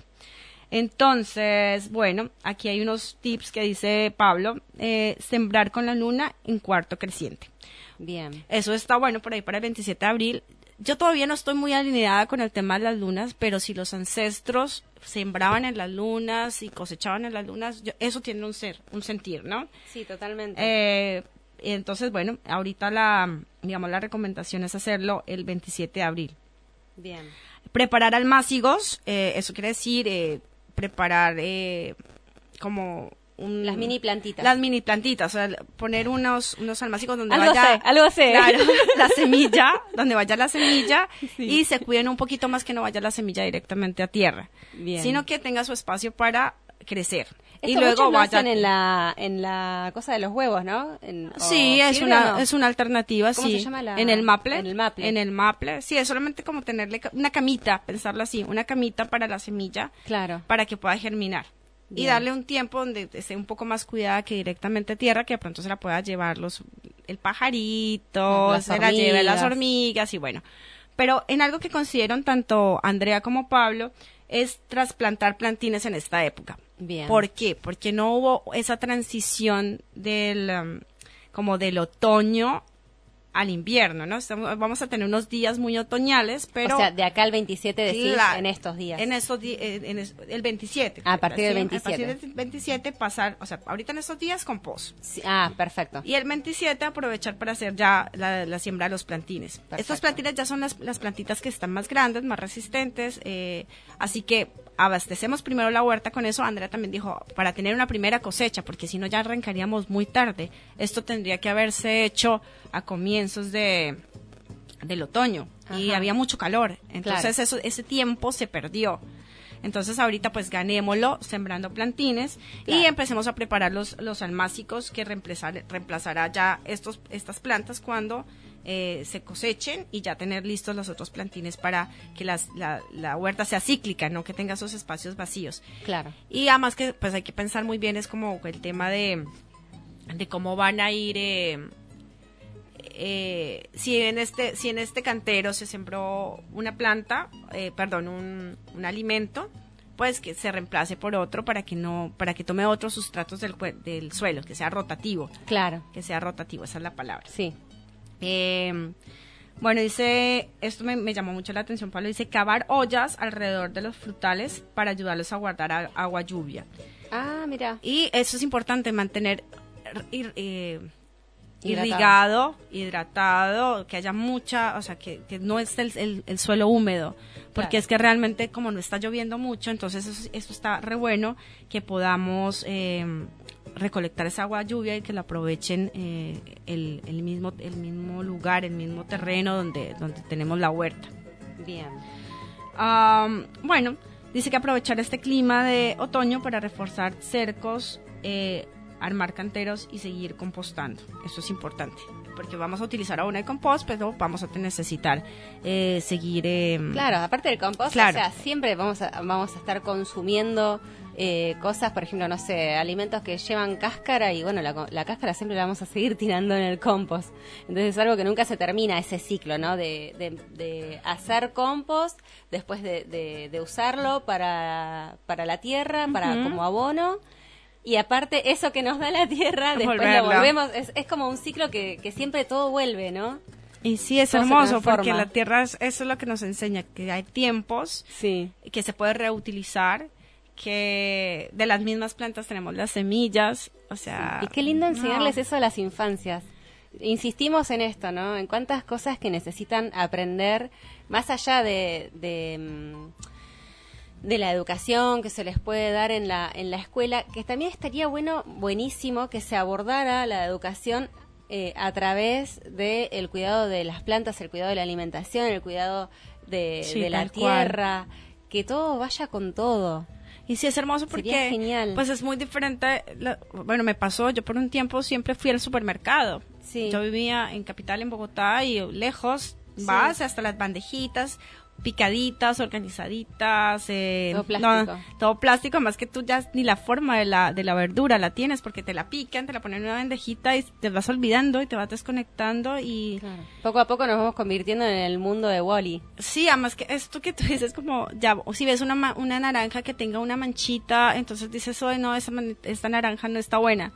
Entonces, bueno, aquí hay unos tips que dice Pablo, eh, sembrar con la luna en cuarto creciente. Bien. Eso está bueno por ahí para el 27 de abril yo todavía no estoy muy alineada con el tema de las lunas, pero si los ancestros sembraban en las lunas y cosechaban en las lunas, eso tiene un ser, un sentir, ¿no? Sí, totalmente. Eh, entonces, bueno, ahorita la, digamos, la recomendación es hacerlo el 27 de abril. Bien. Preparar almácigos, eh, eso quiere decir eh, preparar eh, como las mini plantitas. Las mini plantitas, o sea, poner unos, unos almacigos donde algo vaya... algo sé. la semilla, donde vaya la semilla y se cuiden un poquito más que no vaya la semilla directamente a tierra. Sino que tenga su espacio para crecer. y luego vayan en la en la cosa de los huevos, ¿no? sí, es una es una alternativa, ¿Cómo sí. Se llama la... En el maple. En el maple. En el maple. Sí, es solamente como tenerle una camita, pensarlo así, una camita para la semilla. Claro. Para que pueda germinar y darle un tiempo donde esté un poco más cuidada que directamente tierra, que de pronto se la pueda llevar los, el pajarito, se la lleve las hormigas y bueno. Pero en algo que consideran tanto Andrea como Pablo es trasplantar plantines en esta época. Bien. ¿Por qué? Porque no hubo esa transición del um, como del otoño al invierno, ¿no? vamos a tener unos días muy otoñales, pero... O sea, de acá al 27 decís en estos días. En estos días, en el 27. A partir del 27. A partir del 27 pasar, o sea, ahorita en estos días con pos. ah, perfecto. Y el 27 aprovechar para hacer ya la, siembra de los plantines. Estos plantines ya son las, las, plantitas que están más grandes, más resistentes, eh, así que abastecemos primero la huerta con eso. Andrea también dijo, para tener una primera cosecha, porque si no ya arrancaríamos muy tarde. Esto tendría que haberse hecho a comienzos de del otoño y había mucho calor. Entonces eso, ese tiempo se perdió. Entonces ahorita pues ganémoslo sembrando plantines y empecemos a preparar los, los almácicos que reemplazar, reemplazará ya estos, estas plantas cuando eh, se cosechen y ya tener listos los otros plantines para que las, la, la, huerta sea cíclica, no que tenga esos espacios vacíos. Claro. Y además que pues hay que pensar muy bien es como el tema de, de cómo van a ir... Eh, eh, si en este si en este cantero se sembró una planta perdón un, un alimento pues que se reemplace por otro para que no para que tome otros sustratos del, del suelo que sea rotativo. Claro. Que sea rotativo esa es la palabra. Sí eh, bueno, dice, esto me, llamó mucho la atención, Pablo, dice cavar ollas alrededor de los frutales para ayudarlos a guardar agua lluvia. Ah, mira. Y eso es importante, mantener eh, irrigado, hidratado, que haya mucha, o sea, que, no esté el, suelo húmedo, porque es que realmente como no está lloviendo mucho, entonces eso, está re bueno que podamos eh, recolectar esa agua lluvia y que la aprovechen eh, el, el, mismo, el mismo lugar, el mismo terreno donde, donde tenemos la huerta. Bien. bueno, dice que aprovechar este clima de otoño para reforzar cercos, eh, armar canteros y seguir compostando. Eso es importante porque vamos a utilizar aún el compost, pero vamos a necesitar eh, seguir. Em, claro, aparte del compost, o sea, siempre vamos a, vamos a estar consumiendo eh, cosas, por ejemplo, no sé, alimentos que llevan cáscara y bueno, la, cáscara siempre la vamos a seguir tirando en el compost. Entonces es algo que nunca se termina ese ciclo, ¿no? De, de, hacer compost, después de, de, usarlo para, para la tierra, para como abono. Y aparte, eso que nos da la tierra, después lo volvemos. Es, es como un ciclo que, que siempre todo vuelve, ¿no? Y sí, es hermoso porque la tierra, es, eso es lo que nos enseña, que hay tiempos sí. que se puede reutilizar, que de las mismas plantas tenemos las semillas, o sea... Y qué lindo enseñarles eso a las infancias. Insistimos en esto, ¿no? En cuántas cosas que necesitan aprender, más allá de, de, mm, de la educación que se les puede dar en la, en la escuela, que también estaría bueno, buenísimo que se abordara la educación eh, a través del cuidado de las plantas, el cuidado de la alimentación, el cuidado de, la tierra, que todo vaya con todo. Y sí es hermoso porque genial. pues es muy diferente. bueno, me pasó, yo por un tiempo siempre fui al supermercado. Sí. Yo vivía en Capital, en Bogotá, y lejos vas hasta las bandejitas, picaditas, organizaditas, eh, todo plástico. todo plástico, más que tú ya ni la forma de la, de la verdura la tienes porque te la pican, te la ponen en una bandejita y te vas olvidando y te vas desconectando y... Poco a poco nos vamos convirtiendo en el mundo de Wally. Sí, además que esto que tú dices como, ya, o si ves una, una naranja que tenga una manchita, entonces dices, oye, no, esa esta naranja no está buena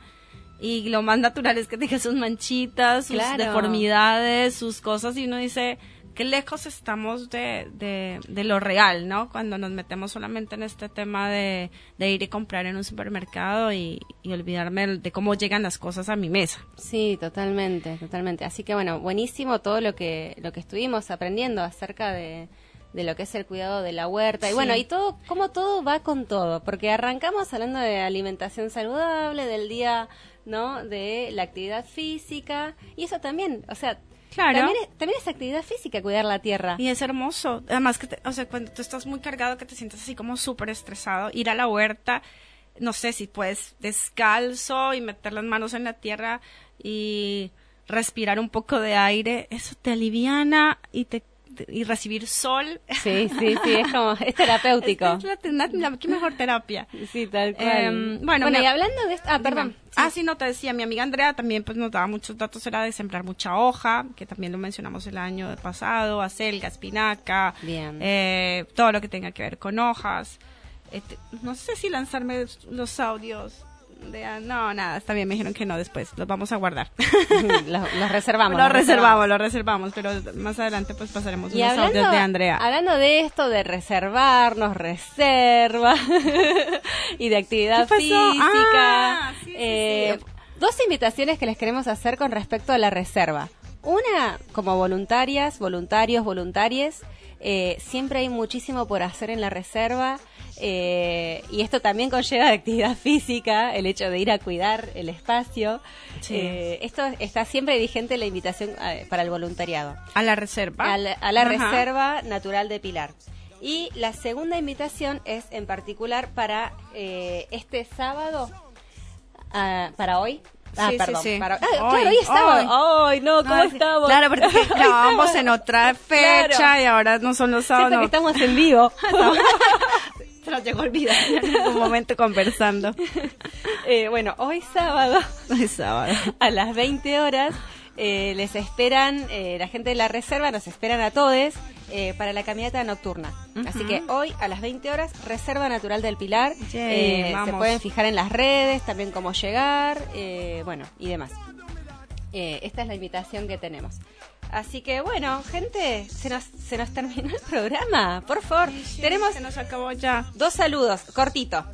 y lo más natural es que tenga sus manchitas, sus deformidades, sus cosas y uno dice, qué lejos estamos de, de, lo real, ¿no? Cuando nos metemos solamente en este tema de, ir y comprar en un supermercado y, olvidarme de cómo llegan las cosas a mi mesa. Sí, totalmente, totalmente. Así que bueno, buenísimo todo lo que, lo que estuvimos aprendiendo acerca de, de lo que es el cuidado de la huerta y bueno y todo cómo todo va con todo porque arrancamos hablando de alimentación saludable del día no de la actividad física y eso también o sea Claro. También es, actividad física cuidar la tierra. Y es hermoso. Además, que o sea, cuando tú estás muy cargado, que te sientes así como súper estresado, ir a la huerta, no sé si puedes descalzo y meter las manos en la tierra y respirar un poco de aire, eso te aliviana y te y recibir sol. Sí, sí, sí, es como, es terapéutico. Es la, qué mejor terapia. Sí, tal cual. Em, bueno, y hablando de esto, ah, perdón. Ah, sí, no, te decía, mi amiga Andrea también pues nos daba muchos datos, era de sembrar mucha hoja, que también lo mencionamos el año pasado, acelga, espinaca, Bien. Eh, todo lo que tenga que ver con hojas. Este, no sé si lanzarme los audios no, nada, está bien, me dijeron que no después, los vamos a guardar. los, reservamos. Los, reservamos, los reservamos, pero más adelante pues pasaremos unos audios de Andrea. Hablando de esto, de reservarnos, reserva y de actividad física, ah, eh, dos invitaciones que les queremos hacer con respecto a la reserva. Una, como voluntarias, voluntarios, voluntarias, eh, siempre hay muchísimo por hacer en la reserva. Eh, y esto también conlleva actividad física, el hecho de ir a cuidar el espacio. Eh, esto está siempre vigente la invitación para el voluntariado. A la reserva. A la, Reserva Natural de Pilar. Y la segunda invitación es en particular para este sábado, ah, para hoy, Ah, perdón. Para... Ah, claro, hoy es sábado. Ay, no, ¿cómo estamos? Claro, porque grabamos en otra fecha y ahora no son los sábados. Que estamos en vivo. Se nos llegó a olvidar en algún momento conversando. Eh, bueno, hoy sábado. Hoy sábado. A las 20 horas eh, les esperan, eh, la gente de la reserva nos esperan a todos para la caminata nocturna. Así que hoy a las 20 horas, Reserva Natural del Pilar. se pueden fijar en las redes, también cómo llegar, bueno, y demás. esta es la invitación que tenemos. Así que bueno, gente, se nos, se nos terminó el programa. Por favor, tenemos. Se nos acabó ya. Dos saludos, cortito.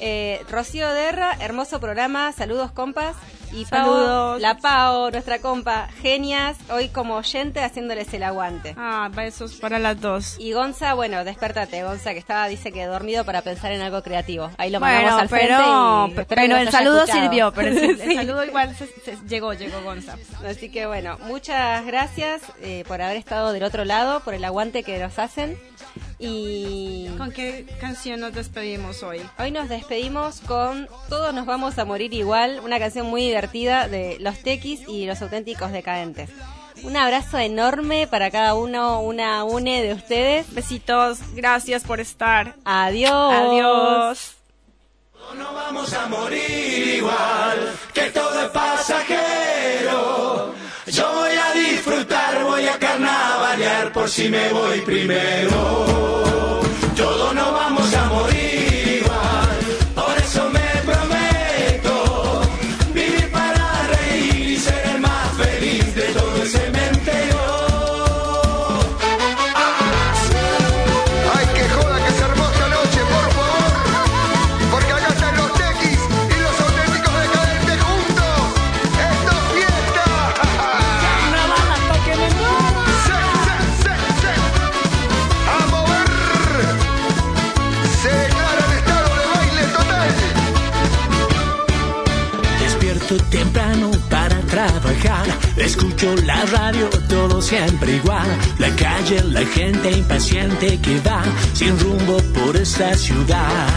Eh, Rocío Derra, hermoso programa. Saludos, compas. Y Saludos. la Pao, nuestra compa, genias, hoy como oyente haciéndoles el aguante. Ah, besos para las dos. Y Gonza, bueno, despertate, Gonza, que estaba, dice que dormido para pensar en algo creativo. Ahí lo mandamos al pero, frente pero el saludo sirvió, pero el, saludo igual llegó, llegó Gonza. Así que bueno, muchas gracias eh, por haber estado del otro lado, por el aguante que nos hacen. Y ¿Con qué canción nos despedimos hoy? Hoy nos despedimos con Todos nos vamos a morir igual, una canción muy divertida de Los Tequis y Los Auténticos Decadentes. Un abrazo enorme para cada uno, una une de ustedes. Besitos, gracias por estar. Adiós. Adiós. No vamos a morir igual, que todo es pasajero. Yo voy a disfrutar, voy a carnavalear por si me voy primero. Todos no vamos la radio, todo siempre igual. La calle, la gente impaciente que va sin rumbo por esta ciudad.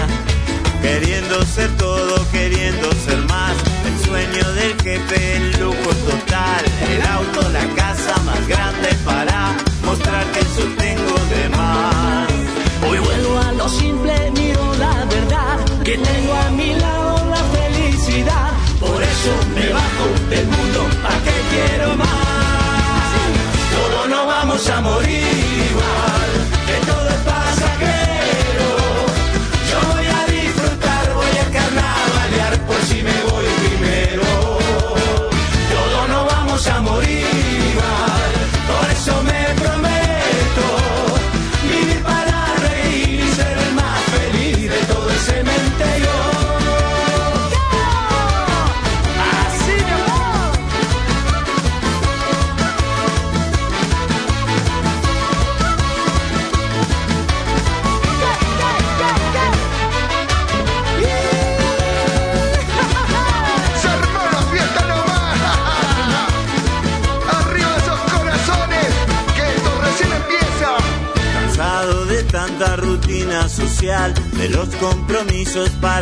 Queriendo ser todo, queriendo ser más. El sueño del jefe, el lujo total. El auto, la casa más grande para mostrar que sostengo de más. Hoy vuelvo a lo simple, miro la verdad. Que tengo a mi lado la felicidad. Por eso me bajo del mundo para quiero más. ¿Cómo no vamos a morir? sus padres.